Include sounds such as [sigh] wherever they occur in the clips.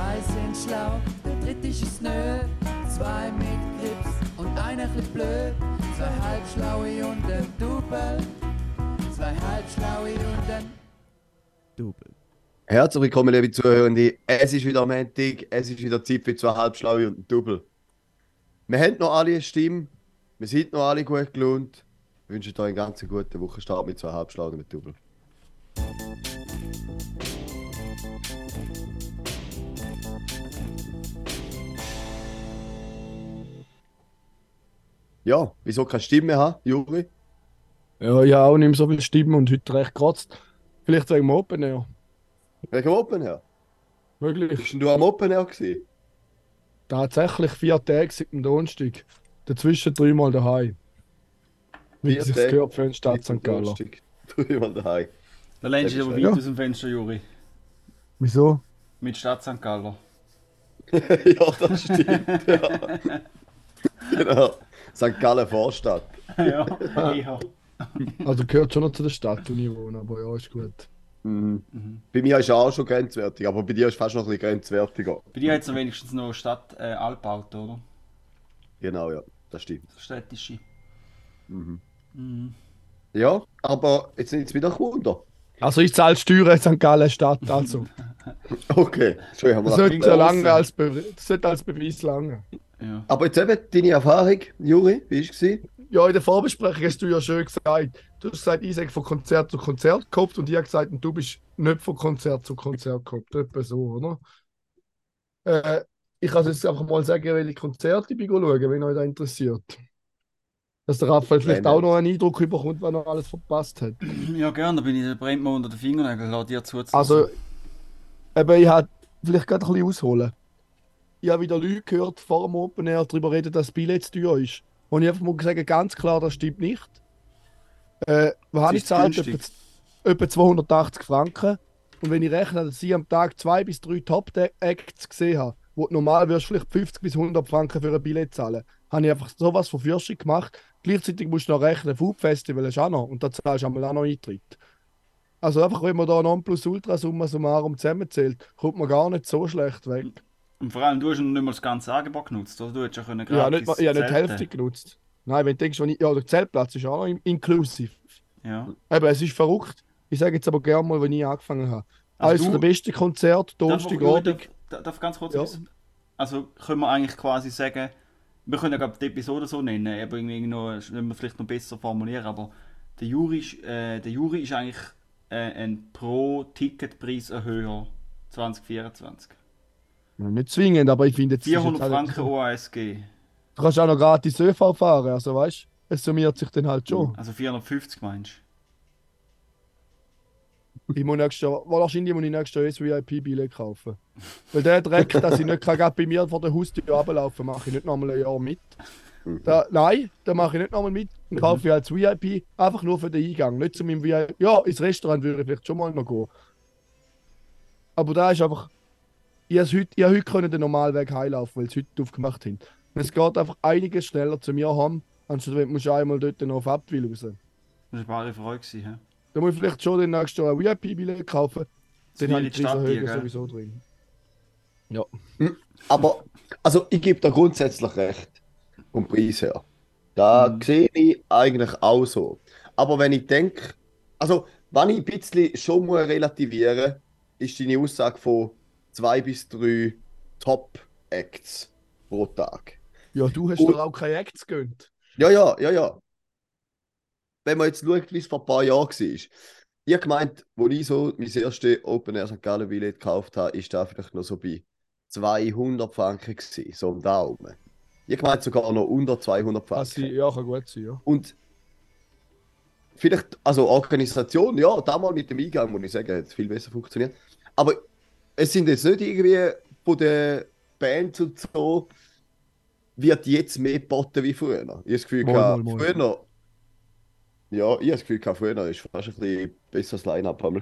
Zwei sind schlau, der dritte ist es nö. Zwei mit Grips und einer bisschen blöd. Zwei halbschlaue und ein Double. Zwei halbschlaue und ein Double. Herzlich willkommen, liebe Zuhörende. Es ist wieder Montag, es ist wieder Zeit für zwei Halbschlaue und ein Double. Wir haben noch alle eine Stimme, wir sind noch alle gut gelohnt. Ich wünsche euch einen ganz guten Wochenstart mit zwei Halbschlauen und mit Double. Ja, wieso keine Stimme mehr haben, Juri? Ja, ich habe auch nicht mehr so viel Stimmen und heute recht gekratzt. Vielleicht wegen dem Open Air. Wegen dem Open Air? Möglich. Bist denn du am Open Air gewesen? Tatsächlich vier Tage seit dem Donnerstag. Dazwischen dreimal daheim. Wie Vier es sich Tage gehört für eine Stadt St. Gallen. [laughs] Dreimal daheim. Da lehnst du dich aber weit Ja. aus dem Fenster, Juri. Wieso? Mit Stadt St. Galler. [laughs] ja, das stimmt. ja. [laughs] genau. St. Gallen Vorstadt. [laughs] ja, eher. Also gehört schon noch zu der Stadt, wo ich wohne, aber ja, ist gut. Mhm. Mhm. Bei mir ist er auch schon grenzwertig, aber bei dir ist fast noch ein bisschen grenzwertiger. Bei dir hat es wenigstens noch Stadt äh, Alpauto, oder? Genau, ja, das stimmt. Städtische. Mhm. Mhm. Ja, aber jetzt sind es wieder Wunder. Also ich zahle Steuern in St. Gallen Stadt, also. [laughs] Okay, schön haben wir Das das. sollte so lange als, Be das sollte als Beweis lange. Ja. Aber jetzt eben deine Erfahrung, Juri, wie war es? Ja, in der Vorbesprechung hast du ja schön gesagt. Du hast gesagt, ich sage von Konzert zu Konzert gehabt und ich habe gesagt, du bist nicht von Konzert zu Konzert gehabt. Etwa so, oder? Äh, ich kann jetzt einfach mal sagen, welche Konzerte ich schauen, wenn euch das interessiert. Dass der Raphael vielleicht Nein, auch noch einen Eindruck bekommt, was er alles verpasst hat. ja, gerne, da bin ich, brennt mir unter den Fingernägeln, lass dir zu. Also, eben, ich habe vielleicht gerade ein bisschen ausholen. Ich habe wieder Leute gehört vor dem Open Air darüber reden, dass das Billett zu teuer ist. Und ich einfach mal sagen, ganz klar, das stimmt nicht. Äh, was habe ich gezahlt? Etwa, etwa 280 Franken. Und wenn ich rechne, dass ich am Tag zwei bis drei Top-Acts gesehen habe, wo du normal wirst vielleicht 50 bis 100 Franken für ein Billett zahlen, habe ich einfach sowas von Fürschung gemacht. Gleichzeitig musst du noch rechnen, Food Festival ist auch noch und da zahlst du auch noch Eintritt. Also einfach, wenn man da Nonplusultra summa summarum zusammenzählt, kommt man gar nicht so schlecht weg. Und vor allem, du hast noch nicht mal das ganze Angebot genutzt, oder? Du hättest ja können Ja, nicht, ich habe nicht die. Hälfte genutzt. Nein, wenn du denkst, wenn ich, ja, der Zeltplatz ist auch noch in- inklusiv. Ja. Eben, es ist verrückt. Ich sage jetzt aber gerne mal, wenn ich angefangen habe. Also Eines du- der besten Konzerte, Donnerstagabend. darf, darf ich ganz kurz Ja. Also können wir eigentlich quasi sagen, wir können ja die Episode so nennen, aber irgendwie noch, wir vielleicht noch besser formulieren, aber der Juri ist, äh, der Juri ist eigentlich äh, ein Pro-Ticketpreis-Erhöher 2024. Nicht zwingend, aber ich finde jetzt. ist 400 jetzt Franken OASG, Du kannst auch noch gratis ÖV fahren, also weißt du, es summiert sich dann halt schon. also 450 meinst Ich muss nächstes Jahr, wahrscheinlich muss ich nächstes Jahr das VIP-Billett kaufen. Weil der Dreck, dass ich nicht grad bei mir vor der Haustür runterlaufen mache ich nicht nochmal ein Jahr mit. Da, nein, da mache ich nicht nochmal mit. Dann kaufe ich als VIP einfach nur für den Eingang. Nicht zu meinem VIP. Ja, ins Restaurant würde ich vielleicht schon mal noch gehen. Aber da ist einfach. Ich habe heute, ich habe heute können den Normalweg heimlaufen, weil sie heute aufgemacht haben. Und es geht einfach einiges schneller zu mir heim, anstatt wenn du einmal dort noch auf Abtwil raus. Das war eine Freude. gewesen, hä? Da muss ich vielleicht schon den nächsten Jahr ein VIP-Billett kaufen. Das Den habe ich die gell? sowieso drin. Ja. Aber, also ich gebe da grundsätzlich recht, vom Preis her. Da Mhm. sehe ich eigentlich auch so. Aber wenn ich denke, also, wenn ich ein bisschen schon muss relativieren ist deine Aussage von zwei bis drei Top-Acts pro Tag. Ja, du hast Und- doch auch keine Acts gönnt. Ja, ja, ja, ja. Wenn man jetzt schaut, wie es vor ein paar Jahren war. Ich gemeint, wo ich so mein erstes Open Air St. Gallen Billett gekauft habe, ist da vielleicht noch so bei 200 Franken gewesen, so um Daumen. Ich habe gemeint sogar noch unter 200 Also, Franken. ja, kann gut sein, ja. Und vielleicht, also Organisation, ja, da mal mit dem Eingang, muss ich sagen, hat viel besser funktioniert. Aber es sind jetzt nicht irgendwie von den Bands und so, wird jetzt mehr geboten wie früher. Ich habe das Gefühl, Mal, gehabt, mal, mal. früher. Ja, ich habe das Gefühl, gehabt, früher ist fast ein bisschen besseres Line-Up. Oder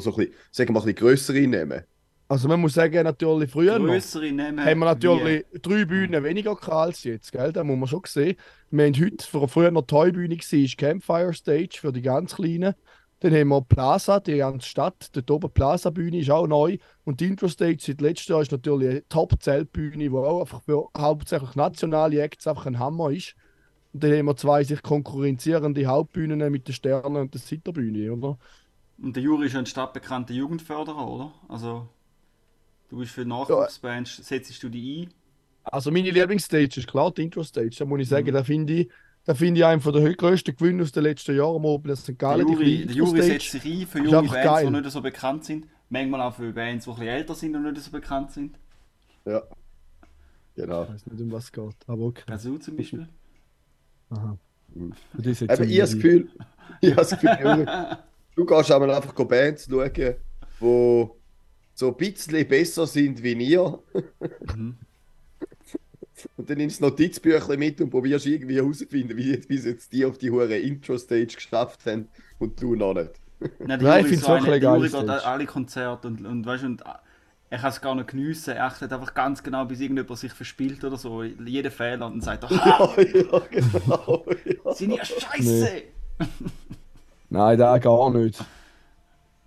so ein bisschen, sagen wir mal, ein bisschen grössere nehmen. Also man muss sagen, natürlich früher noch, haben wir natürlich drei Bühnen weniger gehabt als jetzt, gell? Das muss man schon sehen. Wir haben heute, früher noch die Toy-Bühne war, ist Campfire Stage für die ganz Kleinen. Dann haben wir Plaza, die ganze Stadt. Dort oben Plaza-Bühne ist auch neu. Und die Introstage seit letztem Jahr ist natürlich eine Top-Zeltbühne, die auch einfach für hauptsächlich nationale Acts einfach ein Hammer ist. Und dann haben wir zwei sich konkurrenzierende Hauptbühnen mit den Sternen und der Sitterbühne, oder? Und der Juri ist ja ein stadtbekannter Jugendförderer, oder? Also, du bist für Nachwuchsbands, setzt du die ein? Also meine Lieblingsstage ist klar die Intro-Stage. Da muss ich sagen, Mhm. da finde ich, da finde ich einen von der größten Gewinne aus den letzten Jahren am Open St. Der Gallen. die Juri, Juri setzt sich ein für junge einfach Bands, die geil. nicht so bekannt sind. Manchmal auch für Bands, die ein bisschen älter sind und nicht so bekannt sind. Ja. Genau. Ich weiß nicht, um was es geht, aber okay. Also zum Beispiel. [laughs] Aha. Mhm. Aber ich habe das Gefühl, [laughs] ich habe das Gefühl, du gehst einmal einfach Bands schauen, die so ein bisschen besser sind wie ihr. Mhm. Und dann nimmst du das Notizbüchlein mit und probierst irgendwie herauszufinden, wie, wie sie jetzt die auf die hure Intro-Stage geschafft haben und du noch nicht. Nein, Nein, ich ist find's so wirklich der Juri geht alle Konzerte und, und weißt und er kann es gar nicht geniessen. Er achtet einfach ganz genau, bis irgendjemand sich verspielt oder so. Jeden Fehler und dann sagt er, [laughs] Ja, ja, genau. Ja. sind ja [laughs] scheiße! [laughs] Nein, da gar nicht.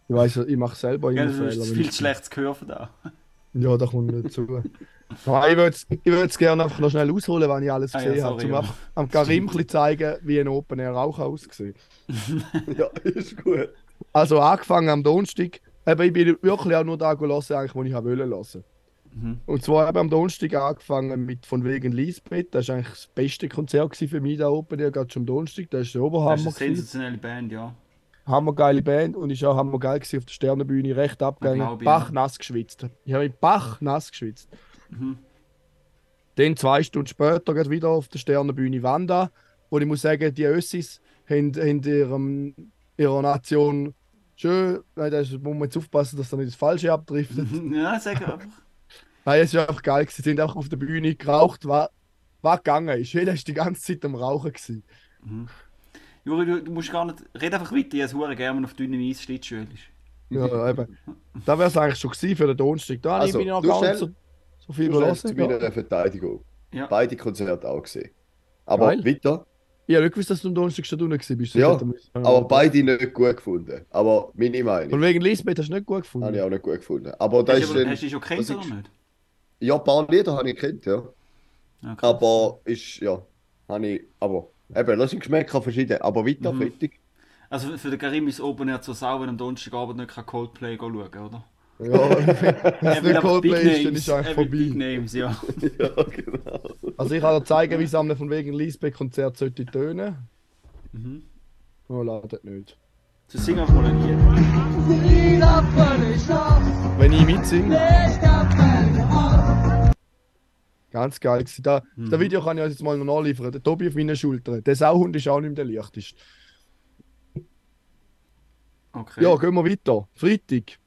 Ich weiß, ich mache selber Ja, immer das Fehler. viel ich- zu schlechtes Gehör von da. Ja, da kommt nicht zu. Nein, ich würde ich würd's gerne einfach noch schnell ausholen, wenn ich alles Ah ja, gesehen habe, um ja. am Karim bisschen zeigen, wie ein Open Air auch aussieht. [laughs] ja, ist gut. Also angefangen am Donnerstag. Eben, ich bin wirklich auch nur da gelassen, eigentlich, wo ich habe wollen lassen. Mhm. Und zwar eben am Donnerstag angefangen mit von wegen Lisbeth. Das war eigentlich das beste Konzert für mich da Open Air, gerade schon am Donnerstag. Das ist der Das Oberhammer. ist eine sensationelle Band, ja. Hammergeile Band und ist auch hammergeil gewesen auf der Sternenbühne, recht abgegangen. glaub ich, Bach ja. nass geschwitzt. Ich habe mit Bach nass geschwitzt. Mhm. Dann zwei Stunden später geht wieder auf der Sternenbühne Wanda. Und ich muss sagen, die Össis haben, haben ihrem, ihrer Nation schön. Nein, da ist- muss man jetzt aufpassen, dass da nicht das Falsche abdriftet. [laughs] Ja, sag einfach. [laughs] Nein, es war einfach geil. gewesen. Sie sind einfach auf der Bühne geraucht, was, was gegangen ist. Jeder war die ganze Zeit am Rauchen. Gewesen. Juri, du, du musst gar nicht. Red einfach weiter, ich habe gerne, wenn auf dünnem Eis Schlittschuhe ist. Ja, eben. Da wäre es eigentlich schon gewesen für den Donnerstag. Da Also, bin ich noch du gar nicht schnell- so, viel Du stellst zu meiner Verteidigung. Ja. Beide Konzerte auch gesehen. Aber Geil. weiter. Ich habe nicht gewusst, dass du am Donnerstag schon unten gewesen bist. Ja, Aber beide nicht gut gefunden. Aber meine Meinung. Von wegen Lisbeth hast du nicht gut Habe ich gefunden. auch nicht gut gefunden. Aber das Hast, ist du, aber, dann, hast du dich schon kennt ist- oder nicht? ja, ein paar Lieder habe ich gekannt, ja. Ja, krass. Aber ist, ja, habe ich, aber eben, das sind Geschmäcker verschieden. Aber weiter, Mhm. fertig. Also für- den Karim ist es Open Air zu sau, wenn am Donnerstagabend nicht kann Coldplay schauen oder? Ja, wenn [laughs] es Coldplay ist, dann ist es eigentlich will Big vorbei. Names, ja. [laughs] ja, genau. Also ich kann dir zeigen, wie es am von wegen Lisbeth-Konzert sollte tönen. Mhm. Oh, ladet nicht. So sing einfach mal ein Lied. Wenn ich mitsinge. Ganz geil. Da, Mhm. Das Video kann ich euch jetzt mal noch nachliefern. Der Tobi auf meinen Schultern. Der Sauhund ist auch nicht mehr der leichteste. Okay. Ja, gehen wir weiter. Freitag.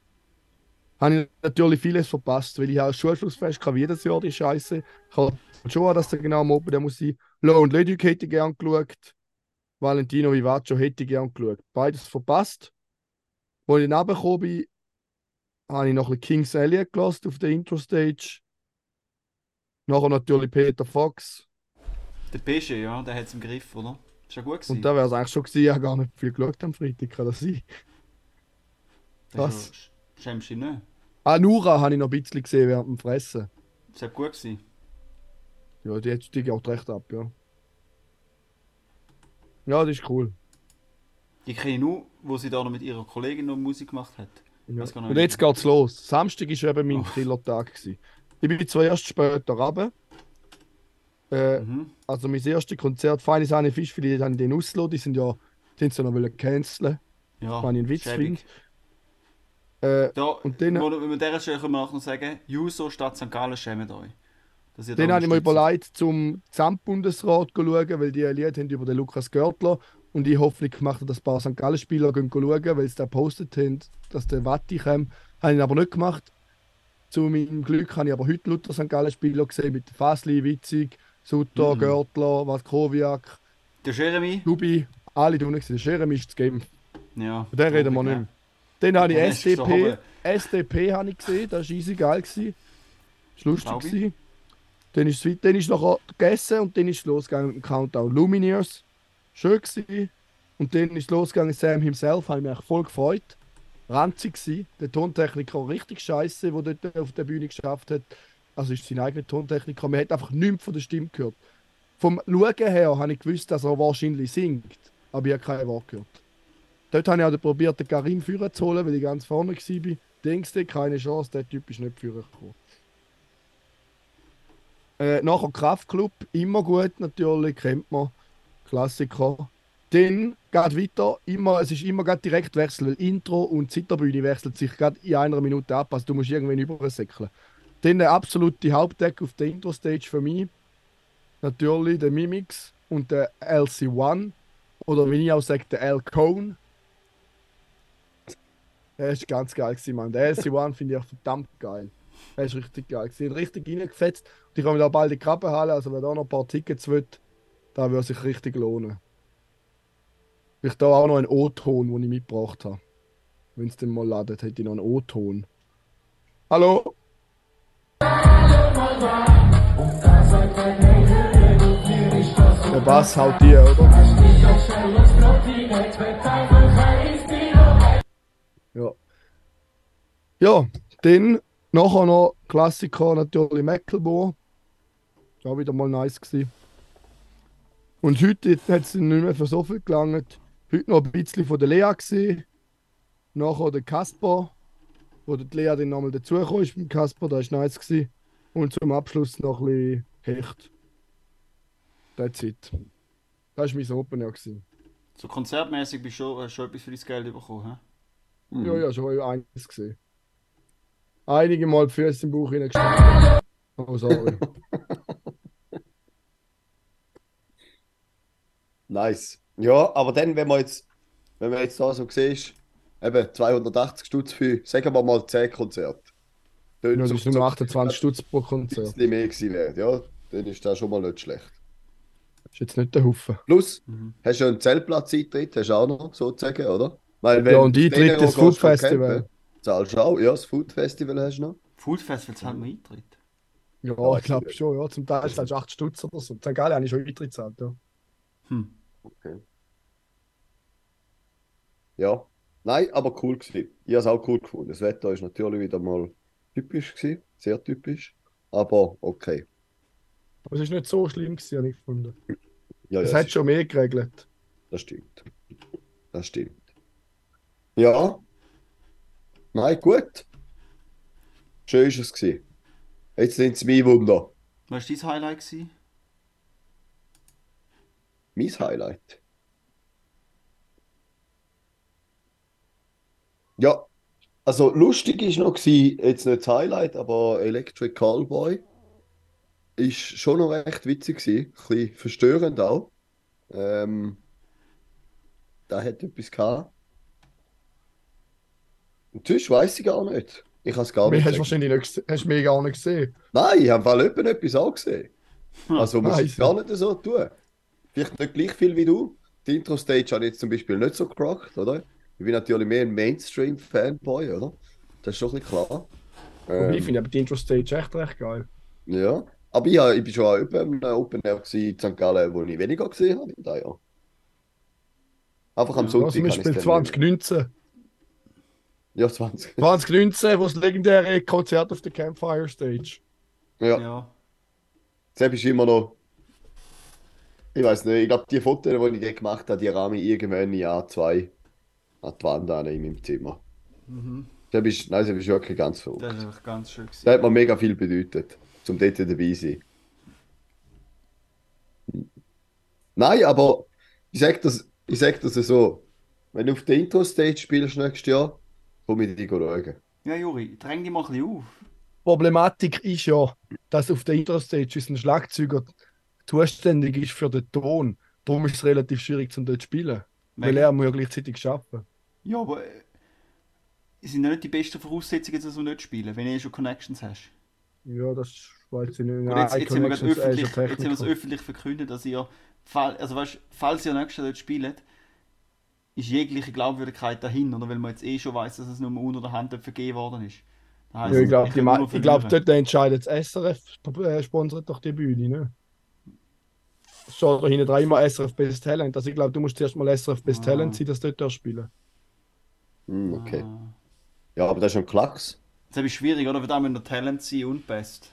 Habe ich natürlich vieles verpasst, weil ich auch das Schulschlussfest wie jedes Jahr die Scheiße. Ich habe schon, dass der genau am Open der muss sein. Low und Leduc hätte ich gern geschaut. Valentino Vivaccio hätte ich gern geschaut. Beides verpasst. Als ich nachgekommen bin, habe ich noch ein bisschen King's Elliot gelassen auf der Intro-Stage. Nachher natürlich Peter Fox. Der Pesche, ja, der hat es im Griff, oder? Ist ja gut gewesen. Und da wäre es eigentlich schon gewesen, ich habe gar nicht viel geschaut am Freitag, kann das sein? Das was? Ja- Schämst du dich nicht? Ah, Nura habe ich noch ein bisschen gesehen während dem Fressen. Das hat gut gewesen. Ja, die, die geht recht ab, ja. Ja, das ist cool. Die kenne ich nur, wo sie da noch mit ihrer Kollegin noch Musik gemacht hat. Ja. Und jetzt geht's los. Samstag war eben mein Killertag. gewesen. Ich bin zuerst später runter. Äh, Mhm. also mein erstes Konzert, Feine Sahne Fischfilet, habe ich den ausgelassen. Die sind ja, die haben sie noch wollen canceln. Ja, Wenn ich einen Witz schäbig. Äh, Da, Und dann- wo, wenn wir dieser Stelle können wir nachher noch sagen, Juso statt St. Gallen schämt euch. Dass da Dann habe ich mir überlegt, zum Gesamtbundesrat zu schauen, weil die ein Lied haben über den Lukas Görtler und ich Hoffnung gemacht dass ein paar St. Gallen-Spieler gehen schauen, weil sie da gepostet haben, dass der Watti kommt. Habe ich aber nicht gemacht. Zu meinem Glück habe ich aber heute Luther St. Gallen-Spieler gesehen mit Fasli, Witzig, Sutter, Mhm. Görtler, Vatkowiak, Der Jeremy? Dubi, alle tun gesehen. Jeremy ist das Game. Ja. Von dem reden wir nicht mehr. Dann habe ich Ja, SDP. SDP habe ich gesehen, das war easy geil. Gewesen. Das war lustig. Glaube. Gewesen. Dann ist dann ist nachher gegessen und dann ist es losgegangen mit dem Countdown. Lumineers, schön gewesen. Und dann ist es losgegangen, Sam himself, habe ich mich voll gefreut. Ranzig gsi. Der Tontechniker richtig scheiße, der dort auf der Bühne geschafft hat. Also ist sein eigener Tontechniker. Man hat einfach nichts von der Stimme gehört. Vom Schauen her habe ich gewusst, dass er wahrscheinlich singt. Aber ich habe kein Wort gehört. Dort habe ich auch probiert, den Karim führen zu holen, weil ich ganz vorne war. Denkst du, keine Chance, der Typ ist nicht führen gekommen. Äh, nachher Kraftclub, immer gut natürlich, kennt man. Klassiker. Dann geht weiter, immer, es ist immer direkt wechseln, weil Intro und Zitterbühne wechselt sich gerade in einer Minute ab, also du musst irgendwann übersäckeln. Dann der absolute Hauptdeck auf der Intro-Stage für mich. Natürlich der Mimix und der LC1. Oder wie ich auch sage, der L Cone. Der ist ganz geil gewesen, Mann. Der LC1 finde ich auch verdammt geil. Der ist richtig geil gewesen. Richtig reingefetzt. Und ich komme da bald in die Krabbenhalle, also wer da noch ein paar Tickets will, da würde sich richtig lohnen. Ich da auch noch einen O-Ton, den ich mitgebracht habe. Wenn es den mal ladet, hätte ich noch einen O-Ton. Hallo? Der Bass haut dir, oder? Ja, dann nachher noch Klassiker natürlich Mecklenburg. Auch wieder mal nice gewesen. Und heute hat es nicht mehr für so viel gelangt. Heute noch ein bisschen von der Lea gesehen. Nachher der Kasper, wo die Lea dann nochmal dazugekommen ist beim Kasper, das war nice. Gewesen. Und zum Abschluss noch ein bisschen Hecht. That's it. Das war mein Open Air. Gewesen. So konzertmäßig bist du schon, hast du schon etwas für dein Geld bekommen, hä? Ja, ja, schon einiges gesehen. Einige Mal die Füße im Bauch hineingesteckt. Oh, sorry. [laughs] Nice. Ja, aber dann, wenn man jetzt, wenn man jetzt da so siehst, eben 280 Stutz für, sagen wir mal 10 Konzerte. Ja, Dann das so- ist nur 28 Stutz pro Konzert. bisschen mehr gewesen wäre, ja, dann ist das schon mal nicht schlecht. ist jetzt nicht der Haufen. Plus, Mhm. hast du ja einen Zeltplatz-Eintritt, hast du auch noch, sozusagen, oder? Weil Ja, und Eintritt des Food Festival. campen, Zahlst du auch, ja, das Food Festival hast du noch. Food Festival zahlt man Eintritt. Ja, Ja, ich glaube schon, ja. Zum Teil ist das 8 Stutz oder so. St. Gallen habe ich schon Eintritt gezahlt, ja. Hm. Okay. Ja, nein, aber cool gewesen. Ich habe es auch cool gefunden. Das Wetter ist natürlich wieder mal typisch gewesen, sehr typisch, aber okay. Aber es ist nicht so schlimm gewesen, habe ich gefunden. Ja, Es ja, hat schon mehr geregelt. das stimmt. Das stimmt. Ja, nein, gut. Schön ist es gewesen. Jetzt nimmt es mich Wunder. Was war dein Highlight? Gewesen? Mein Highlight. Ja, also lustig ist noch gewesen, jetzt nicht das Highlight, aber Electric Callboy ist schon noch recht witzig gewesen, ein bisschen verstörend auch. Ähm, da hat etwas gehabt. Sonst weiss ich gar nicht. Ich habe es gar nicht hast du gesehen. wahrscheinlich nicht gesehen. Hast du mir gar nicht gesehen. Nein, ich habe Fall jemand etwas auch gesehen. Also muss ich gar nicht so tun. Vielleicht nicht gleich viel wie du. Die Intro-Stage habe ich jetzt zum Beispiel nicht so gerockt, oder? Ich bin natürlich mehr ein Mainstream-Fanboy, oder? Das ist schon ein bisschen klar. Und ich Ähm, finde aber die Intro-Stage echt recht geil. ja. Aber ich, habe- ich bin schon auch über einem Open Air in St. Gallen, wo ich weniger gesehen habe in diesem Jahr. Einfach am Ja, Sonntag dann nicht 2019. Ja, 20. 2019, wo das [laughs] legendäre Konzert auf der Campfire Stage. Ja. Ja. Selbst ist immer noch. Ich weiß nicht, ich glaube, die Fotos, die ich gemacht habe, die rahmen irgendwann in Jahr zwei an die Wand an in meinem Zimmer. Mhm. Das ist, nein, das ist wirklich ganz Das verrückt. war einfach ganz schön. Das Gewesen. hat mir mega viel bedeutet, zum dort dabei zu sein. Nein, aber ich sage das, ich sag das so. Wenn du auf der Intro-Stage spielst nächstes Jahr, komm ich dich schauen. Ja, Juri, dräng dich mal ein bisschen auf. Problematik ist ja, dass auf der Intro-Stage unser Schlagzeuger zuständig ist für den Ton. Darum ist es relativ schwierig, zum dort zu spielen. Weil Wegen- er muss ja gleichzeitig arbeiten. Ja, aber äh, es sind ja nicht die besten Voraussetzungen, dass du nicht spielen, wenn du eh schon Connections hast. Ja, das weiß ich nicht. Und jetzt, jetzt, haben wir öffentlich, jetzt haben wir es öffentlich verkündet, dass ihr, also weißt, falls ihr nächstes Jahr dort spielt, ist jegliche Glaubwürdigkeit dahin, oder weil man jetzt eh schon weiß, dass es nur unter der Hand vergeben worden ist. Ja, ich glaube, glaub, dort entscheidet das SRF, äh, sponsert doch die Bühne, ne? steht da hinten dran immer SRF Best Talent. Also ich glaube, du musst zuerst mal SRF Best Ah. Talent sein, dass du dort spielen Hm, okay. Ah. Ja, aber das ist schon ein Klacks. Das ist schwierig, oder? Weil da müssen wir Talent sein und Best.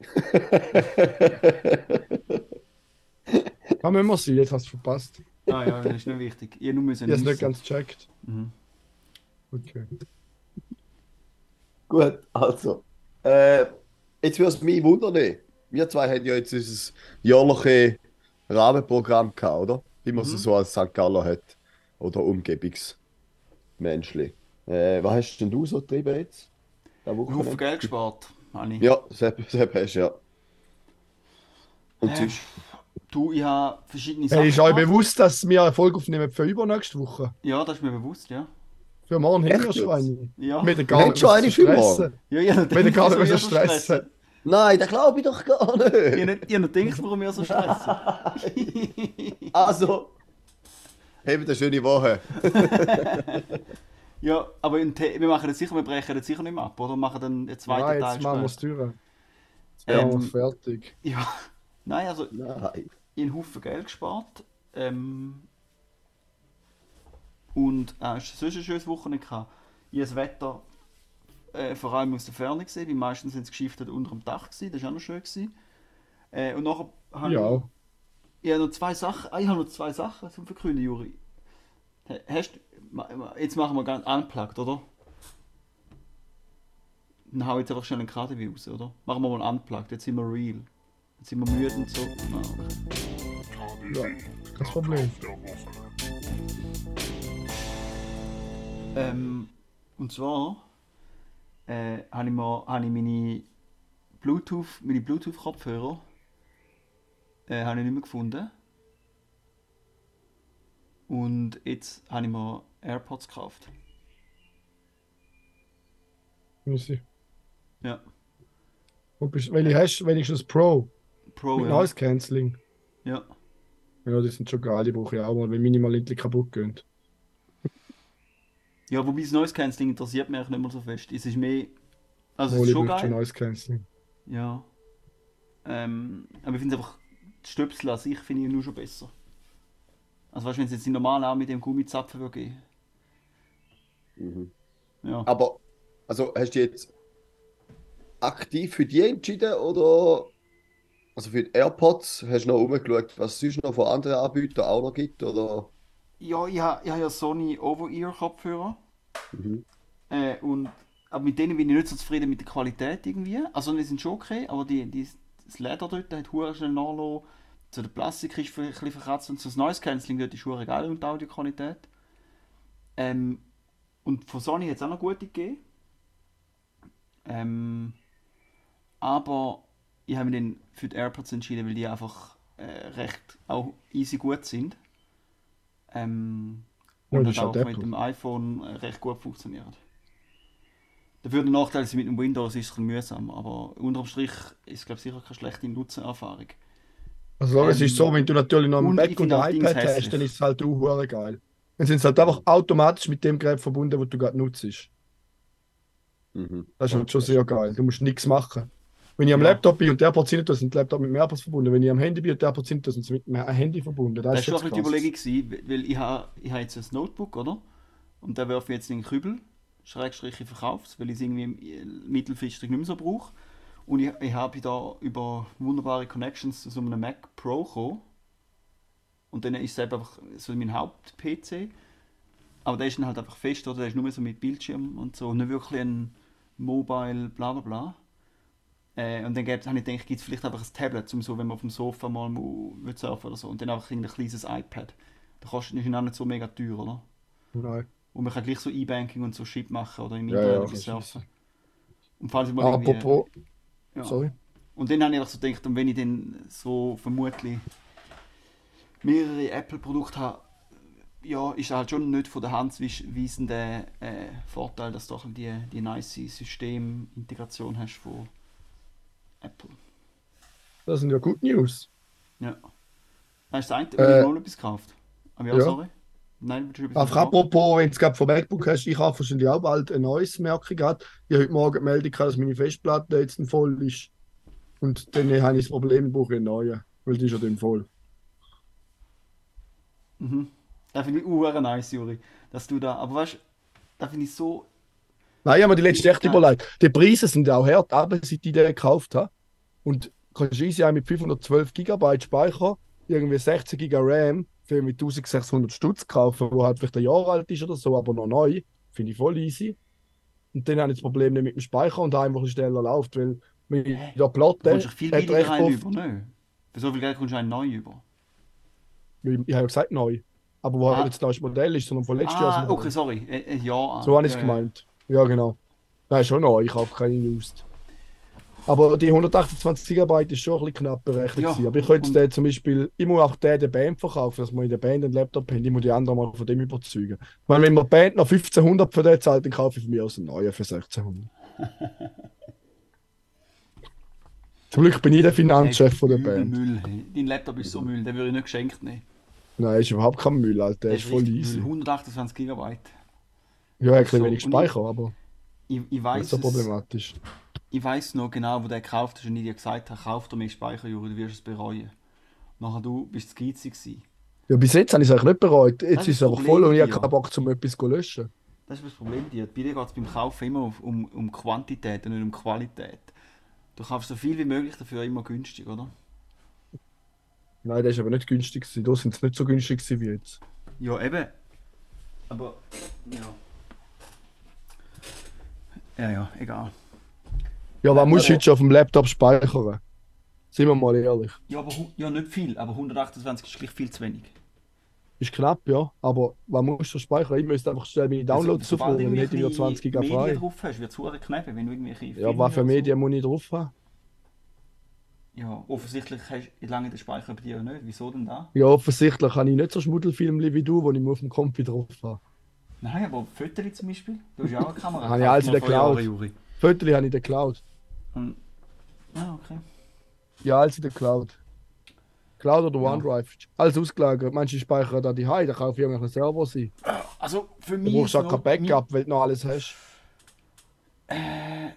[laughs] Da müssen wir sein, jetzt hast du verpasst. Ah ja, das ist nicht wichtig. Ihr nur müssen Ich habe es nicht ganz gecheckt. Mhm. Okay. Gut, also. Äh, jetzt würde es mich wundern. Wir zwei haben ja jetzt unser jährliches Rahmenprogramm gehabt, oder? Wie man es Mhm. so als St. Galler hat. Oder Umgebungsmenschli. Äh, was hast denn du so getrieben jetzt? Haufen Wochenende? Geld gespart, habe ich. Ja, Sepp, Sepp hast du, ja. Und Äh, sonst? Du, ich habe verschiedene Hey, ist euch bewusst, dass wir eine Folge aufnehmen für übernächste Woche? Ja, das ist mir bewusst, ja. Für morgen haben wir schon eine. Ja, Wir haben Wir nicht schon eine für morgen. ja, habe Wir haben gar nicht wir so stressen. Nein, das glaube ich doch gar Ich habe nicht. nicht, nicht gedacht, warum wir so stressen. [laughs] Also, habt eine schöne Woche. [laughs] ja, aber wir machen das sicher, wir brechen das sicher nicht mehr ab, oder? Wir machen dann einen zweiten Nein, Teil jetzt machen wir es. Jetzt wären wir Ähm, fertig. Ja, nein, also Nein. Ich habe einen Haufen Geld gespart. Ähm, und äh, es war sonst ein schönes Wochenende. Gehabt. Ich das Wetter äh, vor allem aus der Ferne gesehen, weil meistens sind es geschiftet unter dem Dach. Gewesen. Das war auch noch schön. Gewesen. Äh, und nachher habe Ja. ich, ich habe noch zwei Sachen, ah, ich habe noch zwei Sachen zum Verkünden, Juri. Ha- Hast, jetzt machen wir ganz unplugged, oder? Dann hau ich jetzt einfach schnell einen KDW raus, oder? Machen wir mal unplugged, jetzt sind wir real. Jetzt sind wir müde und so. Ja, kein Problem. Ähm, und zwar äh, habe ich, habe ich meine Bluetooth, meine Bluetooth-Kopfhörer äh, habe ich nicht mehr gefunden. Und jetzt habe ich mir AirPods gekauft. Müsse. Ja, Und bist, welche hast du? Wenigstens Pro. Pro, mit ja. Noise Cancelling. ja. Ja, die sind schon geil, die brauche ich auch mal, wenn meine mal endlich kaputt gehen. Ja, wobei das Noise Cancelling interessiert mich eigentlich nicht mehr so fest. Es ist mehr. Also, es Obwohl, ist ich schon brauche schon geil. Noise Cancelling. Ja. Ähm, aber ich finde einfach, die Stöpsel an sich finde ich nur schon besser. Also, weißt du, wenn es jetzt die normalen auch mit dem Gummizapfen würde gehen. Mhm. Ja. Aber, also hast du jetzt aktiv für die entschieden oder also für die AirPods hast du noch umgeschaut, was es sonst noch von anderen Anbietern auch noch gibt? Oder? Ja, ich habe, ja Sony Over-Ear-Kopfhörer. Mhm. Äh, und, aber mit denen bin ich nicht so zufrieden mit der Qualität irgendwie. Also die sind schon okay, aber die, die, das Leder dort hat hure schnell nachgelassen. So der Plastik ist ein bisschen verkratzt und so das Noise Cancelling dort ist hure geil und die Audioqualität. Ähm, und von Sony hat es auch noch gute gegeben. Ähm, aber ich habe mich dann für die AirPods entschieden, weil die einfach äh, recht auch easy gut sind. Ähm, Ja, und das auch mit dem iPhone äh, recht gut funktioniert. Dafür der Nachteil ist, mit dem Windows ist es ein bisschen mühsam, aber unterm Strich ist es glaube ich sicher keine schlechte Nutzenerfahrung. Also es Ähm, ist so, wenn du natürlich noch ein Mac und ein iPad hässlich. hast, dann ist es halt auch hure geil. Dann sind sie halt einfach automatisch mit dem Gerät verbunden, das du gerade nutzt. Mhm. Das ist halt schon sehr geil. Du musst nichts machen. Wenn ich am Ja. Laptop bin und der AirPods sind, sind die Laptop mit dem AirPods verbunden. Wenn ich am Handy bin und der AirPods sind, sind sie mit dem Handy verbunden. Das, Das war ist bisschen die. Überlegung, gewesen, weil ich habe, ich habe jetzt ein Notebook, oder? Und da werfe ich jetzt in den Kübel, Schrägstrich ich verkaufe es, weil ich es irgendwie äh, mittelfristig nicht mehr so brauche. Und ich, ich habe da über wunderbare Connections zu so einem Mac Pro gekommen. Und dann ist es einfach so mein Haupt-PC. Aber der ist dann halt einfach fest, oder? Der ist nur so mit Bildschirm und so, nicht wirklich ein Mobile, bla bla bla. Äh, und dann gäbe- habe ich gedacht, gibt es vielleicht einfach ein Tablet, um so, wenn man auf dem Sofa mal will surfen oder so. Und dann einfach ein kleines iPad. Das kostet ist auch nicht so mega teuer, oder? Nein. Und man kann gleich so E-Banking und so Shit machen oder im Ja, Internet ja, surfen. Und falls ich mal irgendwie- Apropos, ja. sorry. Und dann habe ich einfach so gedacht, und wenn ich dann so vermutlich mehrere Apple-Produkte habe, ja, ist halt schon nicht von der Hand weisender äh, Vorteil, dass du auch die, die nice Systemintegration hast von Apple. Das sind ja Good News. Ja. Hast du das eine? Äh, noch etwas gekauft? Aber ja, ja. sorry. Nein, sagen? apropos, wenn du es gerade vom MacBook hast, ich habe wahrscheinlich auch bald ein neues Merkung gehabt. Ich habe heute Morgen die Meldung gehabt, dass meine Festplatte jetzt voll ist. Und dann habe ich das Problem, ich brauche einen neuen, weil die ist ja dann voll. Mhm. Das finde ich uhr nice, Juri. Dass du da. Aber weißt du, da finde ich so. Nein, ich habe mir die letzte echt Ja. überlegt. Die Preise sind auch hart, aber seit ich die gekauft habe. Und kannst du easy mit 512 GB Speicher, irgendwie 16 GB RAM für mit 1600 Stutz kaufen, wo halt vielleicht ein Jahr alt ist oder so, aber noch neu. Finde ich voll easy. Und dann habe ich das Problem nicht mit dem Speicher und einfach ein schneller läuft, weil mit der Du Platte doch viel recht einen über, ne? Für so viel Geld kommst du einen neu über. ich habe ja gesagt neu, aber wo Ah. halt jetzt das neues Modell ist, sondern von letztes Jahr. Ah, Modell. okay, sorry. Äh, äh, ja. So habe ich es gemeint. Ja, genau. Nein, schon neu, ich habe keine Used. Aber die 128 GB ist schon ein bisschen knapp berechnet. Ja. Aber ich könnte den zum Beispiel, ich muss auch den der Band verkaufen, dass wir in der Band einen Laptop haben. Ich muss die anderen mal von dem überzeugen. Weil wenn man Band noch 1500 für den zahlt, dann kaufe ich von mir aus einen neuen für 1600. [laughs] Zum Glück bin ich der Finanzchef von der Band. Müll. Dein Laptop ist so Müll, den würde ich nicht geschenkt nehmen. Nein, ist überhaupt kein Müll, Alter. Der ist voll easy. Müll. 128 GB. Ja, ein bisschen So, wenig Speicher, aber Ich, ich nicht weiß so es, problematisch. ich weiß noch genau, wo der gekauft hast und ich dir gesagt habe, kauf dir mehr Speicher, Juri, du wirst es bereuen. Nachher du bist zu geizig gewesen. Ja, bis jetzt habe ich es eigentlich nicht bereut. Das Jetzt ist ist es das Problem voll und ich habe keinen Bock, um etwas zu löschen. Das ist das Problem dir. Bei dir geht es beim Kaufen immer um, um Quantität und nicht um Qualität. Du kaufst so viel wie möglich dafür immer günstig, oder? Nein, der ist aber nicht günstig. Da sind es nicht so günstig wie jetzt. Ja, eben. Aber, ja. Ja, ja, egal. Ja, was musst du aber- heute schon auf dem Laptop speichern? Sind wir mal ehrlich. Ja, aber ja, nicht viel, aber 128 ist gleich viel zu wenig. Ist knapp, ja. Aber was musst du speichern? Ich müsste einfach schnell meine Downloads Also, und du dann hätte ich irgendwelche 20 GB Medien frei. drauf hast, wird es knappen, wenn du irgendwelche Ja, Filme was für oder so- Medien muss ich drauf haben? Ja, offensichtlich hast du lange den Speicher bei dir nicht. Wieso denn da? Ja, offensichtlich habe ich nicht so Schmuddelfilme wie du, wo ich auf dem Compi drauf habe. Nein, aber Fotos zum Beispiel. Du hast ja auch eine Kamera. [laughs] Habe ich alles in der Cloud. Fotos habe ich in der Cloud. Und, ja, okay. Ja, alles in der Cloud. Cloud oder Ja. OneDrive. Alles ausgelagert. Manche speichern da die Hause, da kaufe ich irgendwelchen Server sein. Also für mich. brauchst du auch kein Backup, weil du noch alles hast.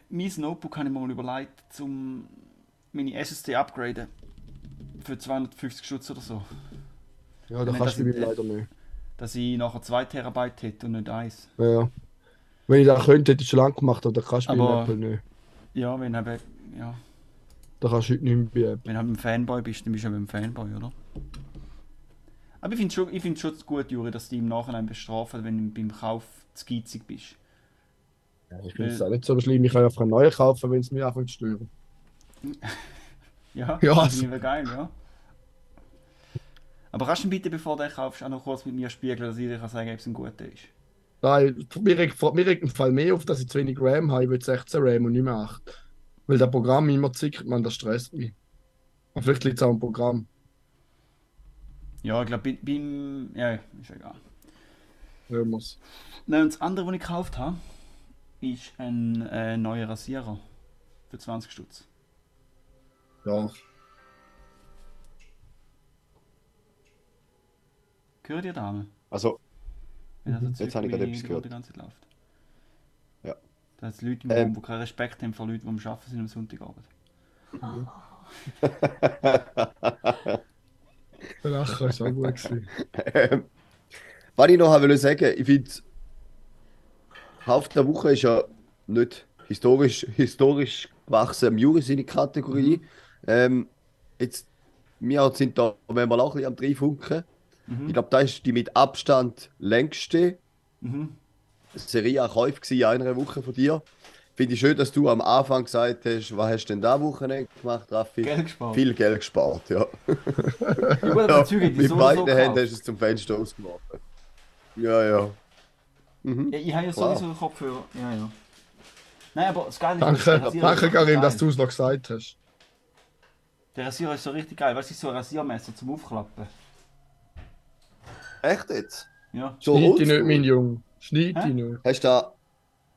Mein Notebook habe ich mir mal überlegt, um meine SSD upgraden. Für 250 Schutz oder so. Ja, da kannst du mir leider nicht. Dass ich nachher 2 Terabyte hätte und nicht 1. Ja, ja. Wenn ich das könnte, hätte ich schon lange gemacht, aber da kannst du bei Aber- Apple nicht. Ja, wenn eben, ja, Da kannst du heute nicht mehr bei Apple. wenn du halt ein Fanboy bist, dann bist du eben ein Fanboy, oder? Aber ich finde es schon, ich schon gut, Juri, dass die im Nachhinein bestrafen, wenn du beim Kauf zu geizig bist. Ich finde es auch nicht so schlimm. Ich kann einfach einen neuen kaufen, wenn es mich anfängt zu stören. [laughs] Ja, Ja, das also- finde ich geil, ja. Aber kannst du bitte, bevor du kaufst, auch noch kurz mit mir spiegeln, dass ich dir kann sagen ob es ein guter ist? Nein, mir regt, mir regt im Fall mehr auf, dass ich zu wenig RAM habe. Ich will 16 RAM und nicht mehr 8. Weil das Programm immer zickt, man, das stresst mich. Und vielleicht liegt es auch am Programm. Ja, ich glaube, beim. Ja, ist egal. Hören. Nein, und das andere, was ich gekauft habe, ist ein äh, neuer Rasierer. Für 20 Stutz. Ja. Gehört ihr Dame? Also, Wenn das Mhm. Zeug Jetzt habe ich gerade etwas die gehört. ganze Zeit läuft. Ja. Da hat Leute im Ähm. Die keinen Respekt haben vor Leuten, die am Arbeiten sind am Sonntagabend. [laughs] Der Lacher ist auch gut gewesen. ähm, was ich noch wollte sagen, ich finde, Haupt der Woche ist ja nicht historisch, historisch gewachsen im Juri seine Kategorie. Ähm, jetzt, wir sind da, wenn wir auch ein bisschen am Dreifunken. Mhm. Ich glaube, da ist die mit Abstand längste Mhm. Serie an Käufe in einer Woche von dir. Finde ich schön, dass du am Anfang gesagt hast, was hast du denn da Wochenende gemacht, Raffi? Geld gespart. Viel Geld gespart, ja. [laughs] Die Züge, die mit beiden Händen hast du es zum Fenster ausgeworfen. Ja, ja. Mhm. Ja, ich habe ja Klar. sowieso den Kopfhörer. Ja, ja. Nein, aber das Geile ist, Danke, Karim, dass du es noch gesagt hast. Der Rasierer ist so richtig geil. Weißt du, so ein Rasiermesser zum Aufklappen. Echt jetzt? Ja. So Schneid dich nicht, mein Junge. Schneid dich nicht. Hast du da.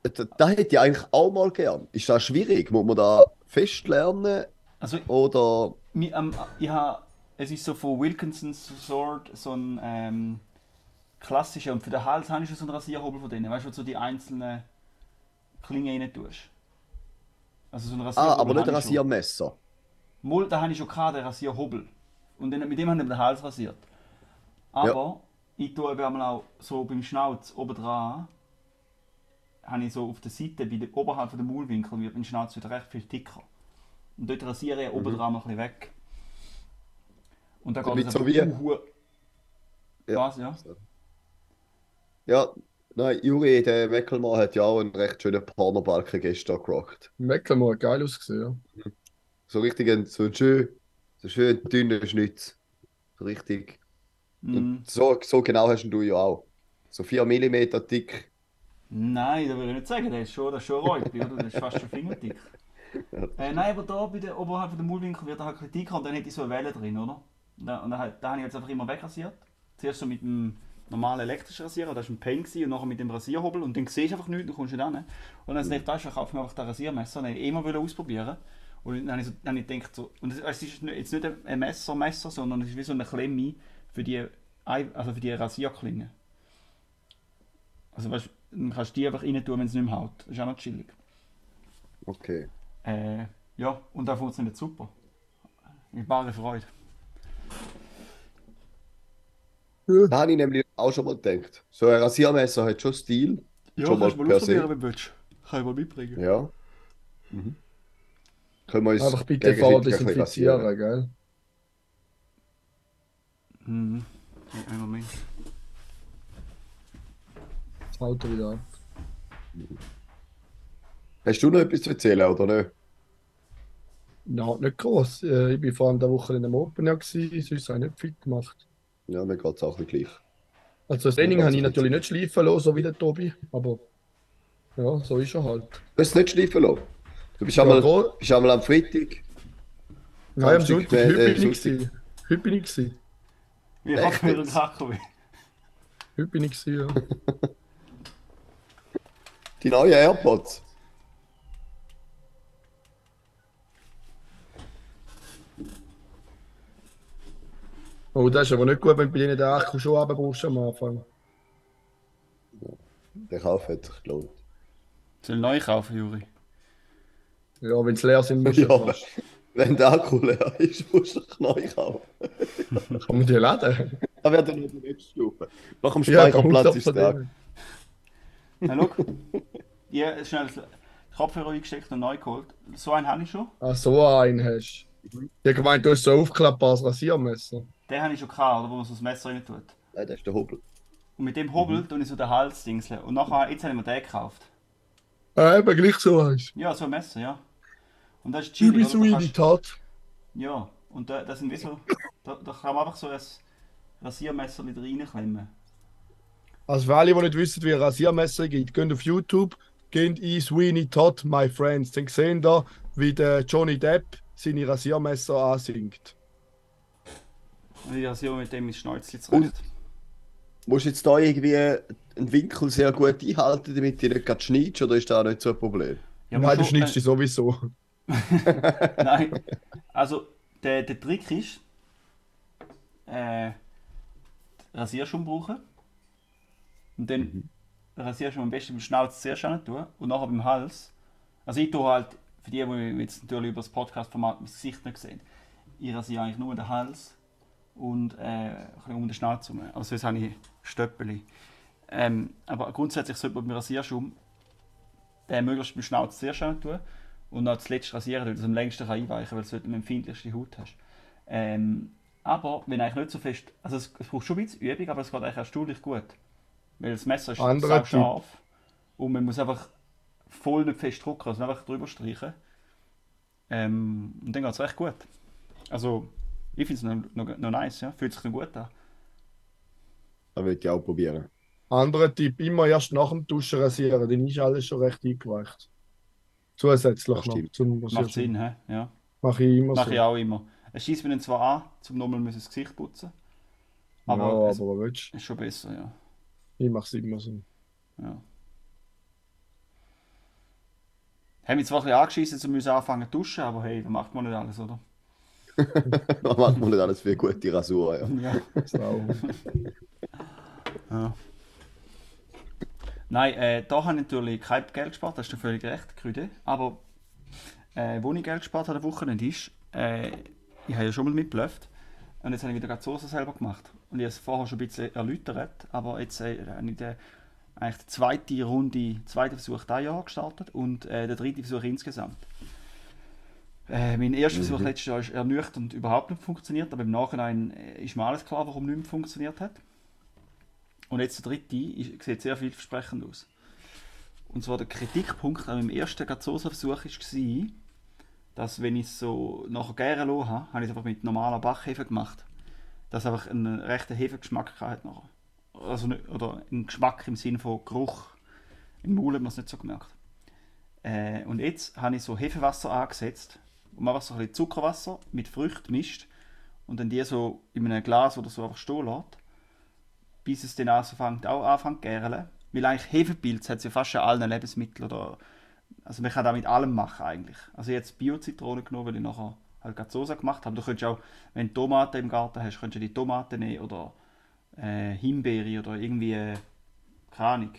Da, da hätte ich eigentlich auch mal gern. Ist das schwierig? Muss man da fest lernen? Also, Oder. mi, ähm, ich habe, es ist so von Wilkinson's Sword so ein ähm, klassischer. Und für den Hals habe ich schon so einen Rasierhobel von denen. Weißt du, wo du so die einzelnen Klingen rein tust. Also so ein Ah, Rasierhobel. aber nicht ein ich. Rasiermesser. Mal, da habe ich schon gehabt, den Rasierhobel. Und dann, mit dem habe ich den Hals rasiert. Aber ich tue eben auch so beim Schnauz oben dran, habe ich so auf der Seite, bei der, oberhalb von der Maulwinkel, wird mein Schnauz wieder recht viel dicker. Und dort rasiere ich oben dran mal ein bisschen weg. Und dann geht Damit es so wie- uhu- Ja. Was, ja? Ja, nein, Juri, der Meckelmann hat ja auch einen recht schönen Pornobalken gestern gerockt. Mecklenburg hat geil ausgesehen, ja. So richtig ein, so ein schön, so schön dünner Schnitz. So richtig. Und so, so genau hast du ja auch. So 4 mm dick. nein, das würde ich nicht sagen, das ist schon, das ist schon Räubli, oder? Das ist fast schon fingerdick. [laughs] äh, nein, aber da bei der, oberhalb von der Maulwinkel wird halt dicker und dann hätte ich so eine Welle drin, oder? Und da, und da, da habe ich jetzt einfach immer wegrasiert. Zuerst so mit dem normalen elektrischen Rasierer, das war ein gewesen, und nachher mit dem Rasierhobel und dann siehst du einfach nichts, dann kommst du nicht hin. Und dann dachte ich, kaufe mir einfach das Rasiermesser, wollte ich immer ausprobieren. Und dann habe ich, so, dann habe ich gedacht, so, und es ist nicht- jetzt nicht ein Messer, Messer, sondern es ist wie so eine Klemme für die, also für die Rasierklinge. Also weißt, du, dann kannst du die einfach rein tun, wenn es nicht mehr haut. Das ist auch noch chillig. Okay. Äh, ja, und da funktioniert super. Mit bare Freude. Da habe ich nämlich auch schon mal gedacht. So ein Rasiermesser hat schon Stil. Ja, Schon mal kannst du mal per ausprobieren, se. wenn du willst. Kann ich mal mitbringen. Ja. Mhm. Können wir uns Einfach bitte vorher ein bisschen desinfizieren, rasieren? gell? Mhm. Einen Moment. Das haut er wieder ab. Hast du noch etwas zu erzählen, oder nicht? Ja, nicht groß. Äh, Ich war vor der Woche in einem Open gewesen, sonst habe ich nicht fit gemacht. Ja, mir geht es auch bisschen gleich. Also das Training habe ich natürlich nicht schleifen lassen, so wie der Tobi, aber ja, so ist er halt. Du hast nicht schleifen lassen. Du bist Ja, einmal, bist einmal am Freitag. Nein, am Sonntag, äh, heute äh, bin ich Sonntag. Heute bin ich wieder einen jetzt? Kakao. Heute bin ich gewesen, ja. Die neuen AirPods. Oh, das ist aber nicht gut, wenn du bei denen den Akku schon runterbrauchst am Anfang. Der Kauf hat sich gelohnt. Soll ich neu kaufen, Juri? Ja, wenn sie leer sind, [laughs] musst du Ja, fast. Wenn der Akku leer ist, [laughs] musst du dich neu kaufen. Kann man die laden? Da wird dann noch die nächste Stufe. Nach dem Ja, Speicherplatz ist der. Na, schau. Ja, schnell den Kopfhörer eingesteckt und neu geholt. So einen habe ich schon. Ah, so einen hast du. Ich habe gemeint, du hast so ein aufklappbares Rasiermesser. Den habe ich schon gehabt, oder, wo man so das Messer rein tut. Nein, das ist der Hobel. Und mit dem Hobel tue ich so den Hals dingseln. Und nachher, jetzt habe ich mir den gekauft. Ah, eben gleich so eins. Ja, so ein Messer, ja. Und das ist chillig, oder? so in die Tat. Ja, und da, das sind wie so. Da, da kann man einfach so ein Rasiermesser wieder reinklemmen. Also für alle, die nicht wissen, wie ein Rasiermesser geht, geht auf YouTube, geht in Sweeney Todd, my friends. Dann sehen da, wie der Johnny Depp seine Rasiermesser ansingt. Und ich rasiere mit dem ins Schnäuzchen zurecht. Musst du jetzt da irgendwie einen Winkel sehr gut einhalten, damit du nicht gerade schneidest, oder ist das auch nicht so ein Problem? Ja, Nein, du schon, schneidest dich sowieso. [laughs] Nein. Also, der, der Trick ist, äh, Rasierschaum brauchen. Und dann Mhm. Rasierschaum am besten beim Schnauz zuerst hin tun und nachher beim Hals. Also ich tue halt, für die, die jetzt natürlich über das Podcast-Format mein Gesicht nicht sehen, ich rasiere eigentlich nur den Hals und äh, ein bisschen um den Schnauz herum. Also sonst habe ich Stöppeli. Ähm, aber grundsätzlich sollte man beim Rasierschaum den möglichst beim Schnauz zuerst hin tun und dann zuletzt rasieren, weil du es am längsten kann einweichen weil du dort am empfindlichsten Haut hast. Ähm, aber wenn eigentlich nicht so fest, also es, es braucht schon ein bisschen Übung, aber es geht eigentlich erstaunlich gut. Weil das Messer ist sau scharf und man muss einfach voll nicht fest drücken, also einfach drüber streichen. Ähm, und dann geht es recht gut. Also ich finde es noch, noch, noch nice, ja? fühlt sich noch gut an. Das will ich auch probieren. Anderer Tipp, immer erst nach dem Duschen rasieren, dann ist alles schon recht eingeweicht. Zusätzlich Das noch stimmt. zum Macht Rasieren. Sinn, hä? Ja. Mache ich immer Mache so. ich auch immer. Es schießt mir dann zwar an, zum nochmal müssen das Gesicht putzen. Aber ja, es aber willst ist schon besser, ja. ich mache es immer so. ja. Haben mich zwar ein bisschen angeschissen, zu müssen anfangen zu duschen, aber hey, da macht man nicht alles, oder? [laughs] Da macht man nicht alles für eine gute Rasur. Ja. Ja. [laughs] [laughs] Ja. Nein, äh, da habe ich natürlich kein Geld gespart, das ist dir völlig recht, Krüde. Aber äh, wo ich Geld gespart habe am Wochenende ist, äh, ich habe ja schon mal mitgelöft, Und jetzt habe ich wieder Gazzosa selber gemacht. Und ich habe es vorher schon ein bisschen erläutert, aber jetzt äh, habe ich den, eigentlich die zweite Runde, zweite Versuch dieses Jahr gestartet und äh, der dritte Versuch insgesamt. Äh, mein erster Versuch letztes Jahr ist ernüchternd überhaupt nicht funktioniert, aber im Nachhinein äh, ist mir alles klar, warum nicht funktioniert hat. Und jetzt der dritte sieht sehr vielversprechend aus. Und zwar der Kritikpunkt an meinem ersten Gazzosa-Versuch war, dass wenn ich es so nachher gären lassen habe, habe ich es einfach mit normaler Bachhefe gemacht. Dass es einfach einen rechten Hefegeschmack hat nachher. Also nicht, oder einen Geschmack im Sinne von Geruch. Im Maul hat man es nicht so gemerkt. Äh, und jetzt habe ich so Hefewasser angesetzt und man einfach so ein bisschen Zuckerwasser mit Früchten mischt und dann die so in einem Glas oder so einfach stehen lässt, bis es dann anfängt, auch anfängt zu gären. Weil eigentlich Hefepilz hat es ja fast an allen Lebensmitteln oder also man kann da mit allem machen eigentlich. Also jetzt Bio-Zitrone genommen, weil ich nachher halt Gazzosa gemacht habe. Du könntest auch, wenn du Tomaten im Garten hast, könntest du die Tomaten nehmen oder äh, Himbeere oder irgendwie, äh, keine Ahnung.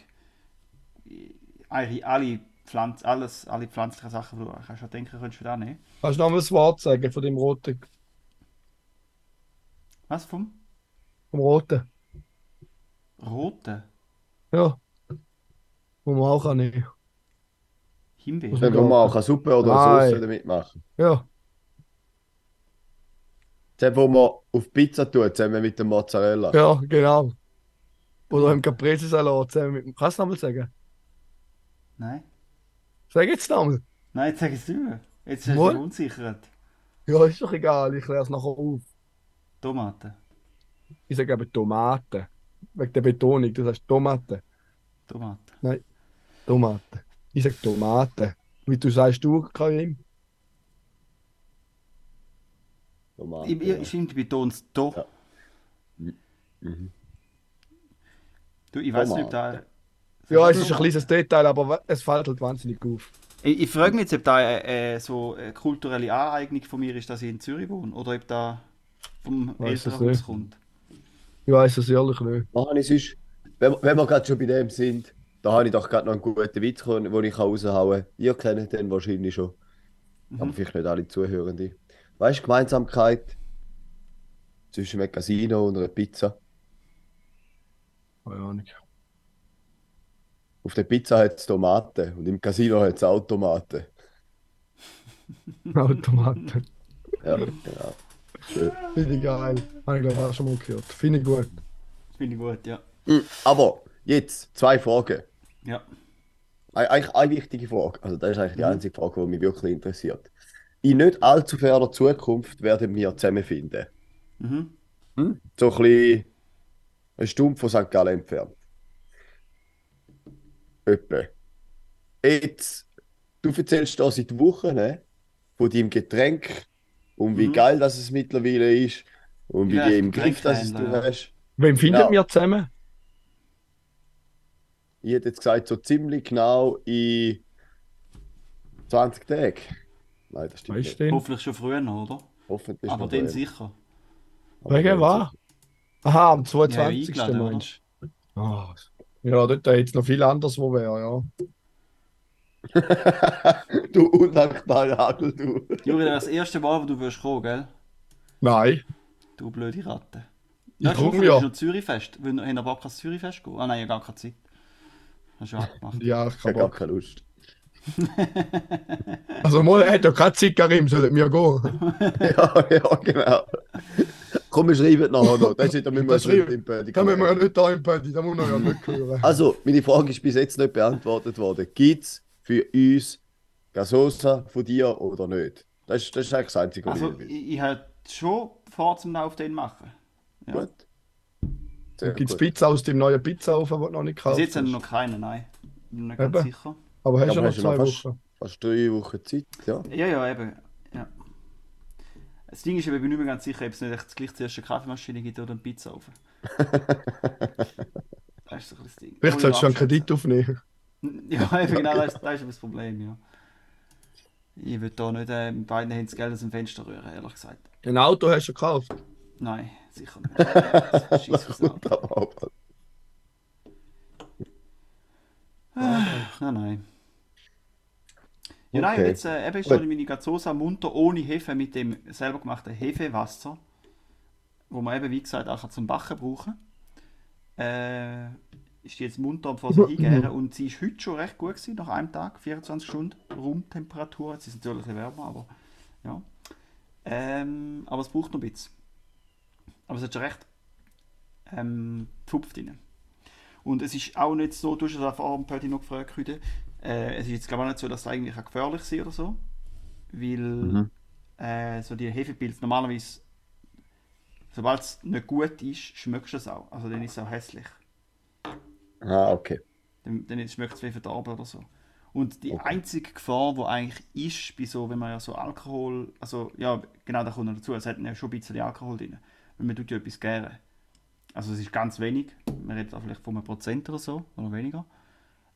Eigentlich alle, Pflanz, alles, alle pflanzlichen Sachen, die du kannst du denken, könntest du da nehmen. Kannst du noch mal das Wort sagen von dem roten? Was vom Vom roten? Roten? Ja. Wo man auch kann nehmen. Himbeere? Dann kann man auch eine Suppe oder eine. Sauce damit machen. Ja. Das, wo man auf Pizza tut, zusammen mit dem Mozzarella. Ja, genau. Oder im Caprese-Salat zusammen mit dem. Kannst du noch mal sagen? Nein? Sag jetzt noch mal. Nein, jetzt sag ich es nicht mehr. Jetzt Wohl? dich unsichert. Ja, ist doch egal, ich kläre es nachher auf. Tomaten. Ich sage eben Tomaten. Wegen der Betonung, das heißt Tomaten. Tomaten. Tomaten. Ich sage Tomaten. Wie du sagst, du, Karim? Tomaten, Ich, ich, stimmt, ich betone es da. Ja. Mhm. Du, ich weiß nicht, ob da. Ja, es ist ein kleines Detail, aber es fällt halt wahnsinnig auf. Ich, ich frage mich jetzt, ob da äh, äh, so eine kulturelle Aneignung von mir ist, dass ich in Zürich wohne. Oder ob da vom Elternhaus nicht. kommt. Ich weiß es ehrlich nicht. Ich sonst, wenn, wenn wir gerade schon bei dem sind, da habe ich doch gerade noch einen guten Witz, den ich raushauen kann. Ihr kennt den wahrscheinlich schon. Mhm. Aber vielleicht nicht alle Zuhörende. Weißt du, Gemeinsamkeit zwischen einem Casino und einer Pizza? Keine Ahnung. Auf der Pizza hat es Tomaten und im Casino hat es Automaten. [laughs] Automaten. Ja, genau. Schön. Finde ich geil. Habe ich glaube ich auch schon mal gehört. Finde ich gut. Finde ich gut, ja. Mm, Aber jetzt zwei Fragen. Ja. Eig- Eigentlich eine wichtige Frage. Also, das ist eigentlich die Mhm. einzige Frage, die mich wirklich interessiert. In nicht allzu ferner Zukunft werden wir zusammenfinden. Mhm. Hm? So ein bisschen eine Stunde von St. Gallen entfernt. Etwa. Jetzt, du erzählst da seit Wochen ne, von deinem Getränk und wie Mhm. geil das es mittlerweile ist und wie Ja, im Griff das es du ja. hast. Wem findet Ja. wir zusammen? Ich hätte jetzt gesagt, so ziemlich genau in 20 Tagen. Nein, das stimmt Weißt nicht. Hoffentlich schon früher noch, oder? Hoffentlich Aber noch dann sicher. Wegen was? Aha, am 22. eingeladen, oder? meinst du? Ah, ja, dort hätte jetzt noch viel anderes, wo wäre, ja. [laughs] du undankbarer Hagel, du. Juri, das ist das erste Mal, wo du wirst kommen, gell? Nein. Du blöde Ratte. Ich Nächste komm Woche ja. noch Zürichfest. Wollen wir Bock ans Zürichfest gehen? Ah nein, ich habe gar keine Zeit. Hast du ja abgemacht. Ja, ich Ich kann habe gar keine Lust. [laughs] Also, mal, er hat ja keine Zeit, Karim, sollen wir gehen? [laughs] ja, ja, genau. Komm, wir schreiben nachher noch. Das ist, da müssen wir Das im Pödi Da müssen wir ja nicht da im Paddy, da muss man ja nicht hören. Also, meine Frage ist bis jetzt nicht beantwortet worden. Gibt es für uns Gasosa von dir oder nicht? Das ist, das ist eigentlich das Einzige, was Also, ich will. ich, ich hätte schon vor zum auf den machen. Ja. Gut. Gibt es. Pizza aus dem neuen Pizzaofen, den du noch nicht gekauft jetzt haben wir hast? noch keinen, nein. Bin mir nicht ganz Eben. sicher. Aber hast Ja, du noch hast du zwei noch fast- Wochen? Fast drei Wochen Zeit, ja. Ja, ja, eben. Ja. Das Ding ist, eben, ich bin nicht mehr ganz sicher, ob es nicht echt gleich zuerst eine Kaffeemaschine gibt oder einen Pizzaofen. [laughs] Das ist so ein Ding. Vielleicht ich solltest du einen. Kredit aufnehmen. [laughs] Ja, eben genau, das, das ist das Problem, ja. Ich würde da nicht äh, mit beiden Händen das Geld aus dem Fenster rühren, ehrlich gesagt. Ein Auto hast du gekauft. Nein, sicher nicht. Gut, aber auch. Nein, nein. Ja, nein, Okay. jetzt äh, eben ist noch meine Gazosa munter ohne Hefe mit dem selber gemachten Hefewasser. wo man eben, wie gesagt, auch zum Backen brauchen kann. Äh, ist die jetzt munter vor sie hingehen und sie ist heute schon recht gut gewesen, nach einem Tag, 24 Stunden Raumtemperatur. Jetzt ist es natürlich ein bisschen wärmer, aber ja. Ähm, aber es braucht noch ein bisschen. Aber es hat schon recht ähm, Pfupf drin. Und es ist auch nicht so, du hast es auch vor dem Pötti noch gefragt heute, äh, es ist jetzt glaube ich auch nicht so, dass es eigentlich auch gefährlich ist oder so. Weil Mhm. äh, so die Hefepilze normalerweise, sobald es nicht gut ist, schmeckst du es auch. Also dann ist es auch hässlich. Ah, okay. Dann, dann schmeckt es wie verdorben oder so. Und die Okay. einzige Gefahr, die eigentlich ist, bei so, wenn man ja so Alkohol, also ja, genau, da kommt noch dazu, es hat ja schon ein bisschen Alkohol drin, weil man tut ja etwas gären. Also es ist ganz wenig, man redet da vielleicht von einem Prozent oder so, oder weniger.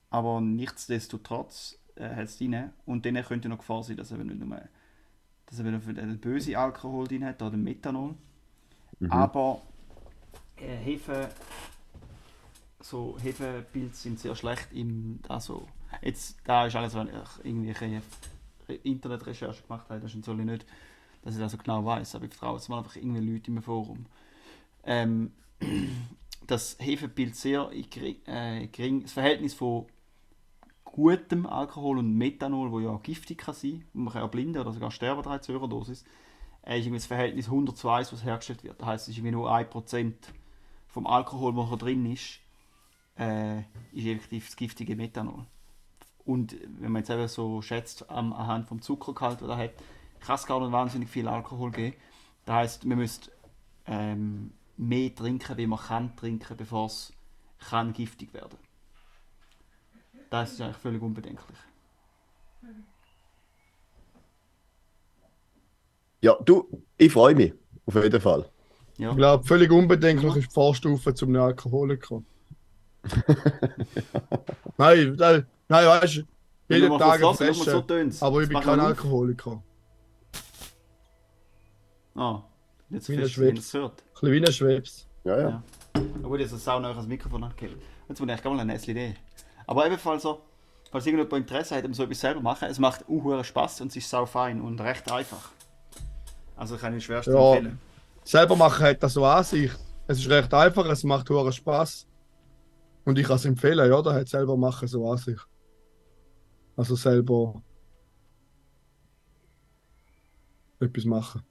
Aber nichtsdestotrotz äh, hat es drin. Und dann könnte noch Gefahr sein, dass eben nicht nur dass eben für den böse Alkohol drin hat, oder Methanol. Aber äh, Hefe, so Hefepilze sind sehr schlecht im, also jetzt, da ist alles, was ich irgendwelche Re- Internetrecherche gemacht habe, das soll ich nicht, dass ich das so genau weiß, aber ich vertraue jetzt mal einfach irgendwie Leute im Forum. Ähm, [clears throat] dass Hefepilz sehr äh, gering, das Verhältnis von gutem Alkohol und Methanol, wo ja giftig kann sein, und man kann ja blinden oder sogar sterben daran zur Überdosis, äh, ist das Verhältnis 100 zu 1, was hergestellt wird. Das heisst, es ist irgendwie nur 1% vom Alkohol, der drin ist, äh, ist effektiv das giftige Methanol. Und wenn man jetzt eben so schätzt, am, anhand vom Zuckergehalt, den er hat, kann es gar nicht wahnsinnig viel Alkohol geben. Das heisst, man müsste ähm, mehr trinken, wie man kann trinken, bevor es kann giftig werden. Das ist eigentlich völlig unbedenklich. Ja, du, ich freue mich. Auf jeden Fall. Ja. Ich glaube, völlig unbedenklich ist die Vorstufe zum Alkoholiker. [laughs] nein, nein, nein, weißt du, jeden Tag nur mal so aber ich bin kein. Alkoholiker. Ah, jetzt Wie ein fest, Schwebs. Ein bisschen wie ein Schwebs. Ja, ja. Ja. Obwohl ich so sau nah ans Mikrofon angekehrt. Jetzt muss ich eigentlich gar mal eine nächste Idee. Aber ebenfalls so, falls irgendjemand Interesse hat, um so etwas selber zu machen, es macht unhuren Spaß und es ist sau fein und recht einfach. Also kann ich schwerst Ja. empfehlen. Selber machen hat das so an sich. Es ist recht einfach, es macht hohen Spaß. Und ich kann es empfehlen, ja, da hat selber machen so an sich. Also selber etwas machen.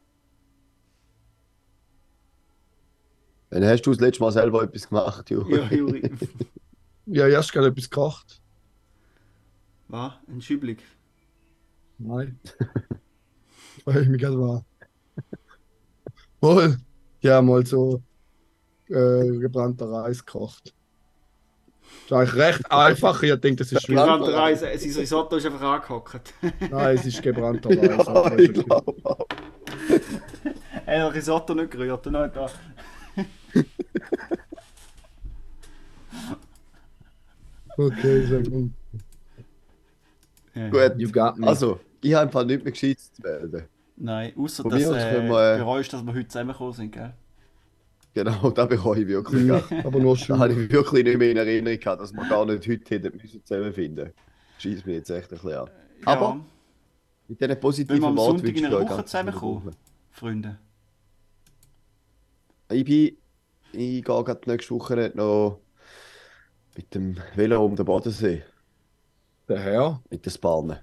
Dann hast du das letzte Mal selber etwas gemacht, Juri. Ja, Juri. [laughs] Ja, erst gerade etwas gekocht. Was? Ein Schübling. Nein. Weil ich mich gerade war. Wohl. Ja, mal so äh, gebrannter Reis gekocht. Das ist eigentlich recht einfach. Ich denke, das ist schwierig. Gebrannter Reis, sein Risotto ist einfach angehockt. [laughs] Nein, es ist gebrannter Reis. Ja, aber ich es ist- glaube auch. [laughs] Er hat Risotto nicht gerührt. Hat er... [laughs] Okay, sehr gut. Ja. Gut, You got me. also, ich habe einfach nicht mehr gescheit zu melden. Nein, außer aus äh, äh, bereust, dass wir heute zusammengekommen sind, gell? Genau, [laughs] da bereue ich wirklich. Ja, gar. aber nur Da schön. habe ich wirklich nicht mehr in Erinnerung gehabt, dass wir gar nicht heute hätten müssen zusammenfinden. Scheiß mir jetzt echt ein bisschen an. Aber Ja, mit diesen Wenn wir positiven am Worten Sonntag in einer Woche zusammenkommen, Freunde. Ich bin, ich gehe gerade nächste Woche noch mit dem Velo um den Bodensee, Der Herr. mit den Bahnen.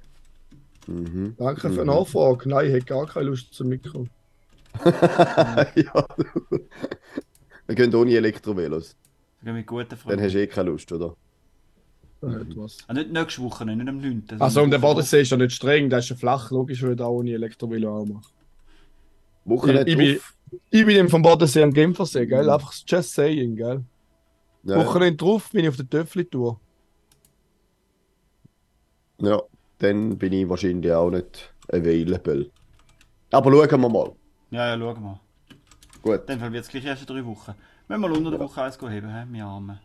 Mhm. Danke für die Mhm. Nachfrage. Nein, ich hätte gar keine Lust zum Mikro. [laughs] ja, du. Wir gehen ohne Elektrovelos. Wir gehen mit guten Dann Freunden. hast du eh keine Lust, oder? Da was. Ah, nicht nächste Woche, nicht am 9. sondern Also, und der Bodensee ist ja nicht streng, der ist ja flach. Logisch, würde auch ohne Elektrovelo auch machen. Woche Ich, ich, bin, ich bin vom Bodensee am Genfersee, gell? Einfach just saying, gell? Ja, Wochenende drauf bin ich auf der Töffli-Tour. ja, dann bin ich wahrscheinlich auch nicht available. Aber schauen wir mal. Ja, ja, schauen wir. Gut. Fall wird es gleich erst in drei Wochen. Wenn wir unter der Woche eins heben, hä? wir Arme.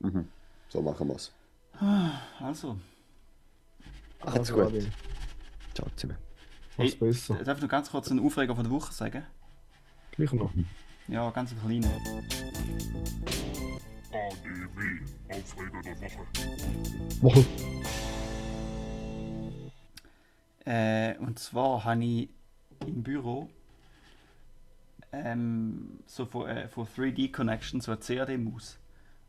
Mhm. So machen wir es. Also, Macht's gut. Ciao zusammen. Was Hey. besser. darf ich noch ganz kurz einen Aufreger von der Woche sagen? Gleich noch. Ja, ganz kleinen. ADW, Aufreger der Woche. Woche. Äh, und zwar habe ich im Büro ähm, so von, äh, von 3D Connection, so eine CAD-Maus.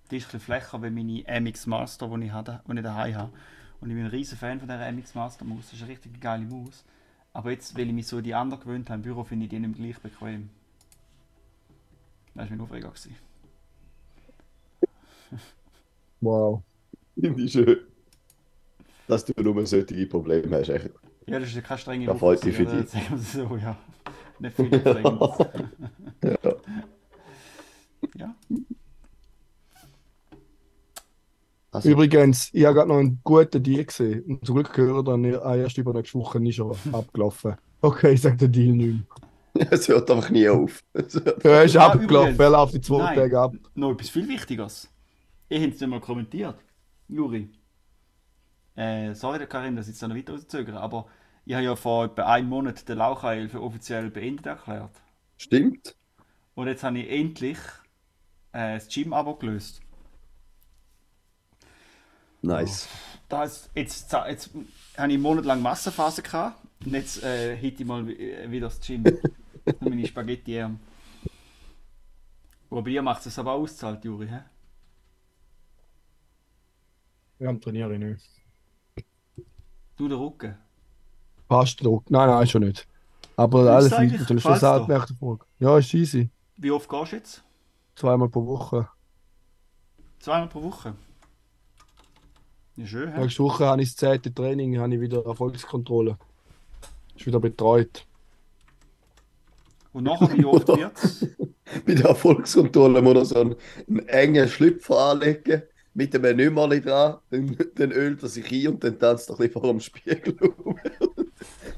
Die ist ein bisschen flächer wie meine MX Master, die ich, hatte, die ich daheim habe. Und ich bin ein riesen Fan von dieser MX Master Maus. Das ist eine richtig geile Maus. Aber jetzt, weil ich mich so die anderen gewöhnt habe im Büro, finde ich die nicht mehr gleich bequem. Das war mein Aufreger. gewesen. [laughs] Wow. Finde ich schön. Dass du nur solche Probleme hast. Echt. Ja, das ist ja keine strenge Da freut mich für dich. Sagen wir so, ja. Nicht viel Strenges. [laughs] Ja. ja. Also, Übrigens, ich habe gerade noch einen guten Deal gesehen. Und zum Glück gehört dann ah, erst über nächste Woche nicht schon [laughs] abgelaufen. Okay, sagt der Deal nicht mehr. es hört einfach nie auf. Er ist Ja, abgelaufen, er läuft die zwei Nein. Tage ab. Noch etwas viel Wichtigeres. Ich habe es nicht mal kommentiert. Juri. Äh, sorry, Karim, dass ich jetzt noch weiter rauszögere, aber ich habe ja vor etwa einem Monat den Laucheil für offiziell beendet erklärt. Stimmt. Und jetzt habe ich endlich äh, das Gym-Abo gelöst. Nice. Da ist, jetzt, jetzt, jetzt habe ich einen Monat lang Massenphase gehabt und jetzt äh, hätte ich mal äh, wieder das Gym. [laughs] meine Spaghetti arm Aber bei dir macht es aber auszahlt, Juri. Hä? Am trainiere ich nicht. Du den Rücken. Passt Druck. Nein, nein, schon nicht. Aber Ist alles liegt natürlich schon dir? nach der Frage. Ja, ist easy. Wie oft gehst du jetzt? Zweimal pro Woche. Zweimal pro Woche. Ja, schön, hä? Nächste Woche habe ich das zehnte Training, habe ich wieder Erfolgskontrolle. Ist wieder betreut. Und nachher, wie oft wird's? [laughs] Bei der Erfolgskontrolle muss er so einen, einen engen Schlüpfer anlegen, mit einem Nummerli dran, dann, dann ölt er sich ein und dann tanzt er ein bisschen vor dem Spiegel rum.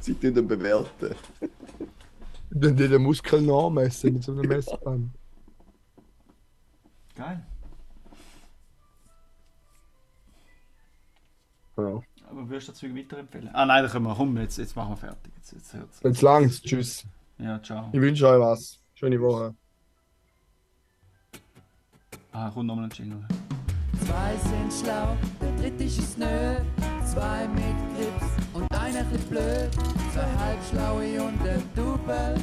Sie tun dann bewerten. Dann die den Muskel nachmessen mit so einem Messband. Geil. Ja. Aber würdest du das Zeug weiterempfehlen? Ah nein, dann können wir, komm, jetzt, jetzt machen wir fertig. Jetzt, jetzt hört's. Jetzt langt's. Tschüss. Ja, ciao. Ich wünsche euch was. Schöne Woche. Ah, kommt nochmal ein Jingle. Zwei sind schlau, der dritte ist nö. Zwei mit Grips einer bisschen blöd. Zwei halbschlaue und ein Double.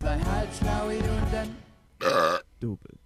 Zwei halbschlaue und ein Double.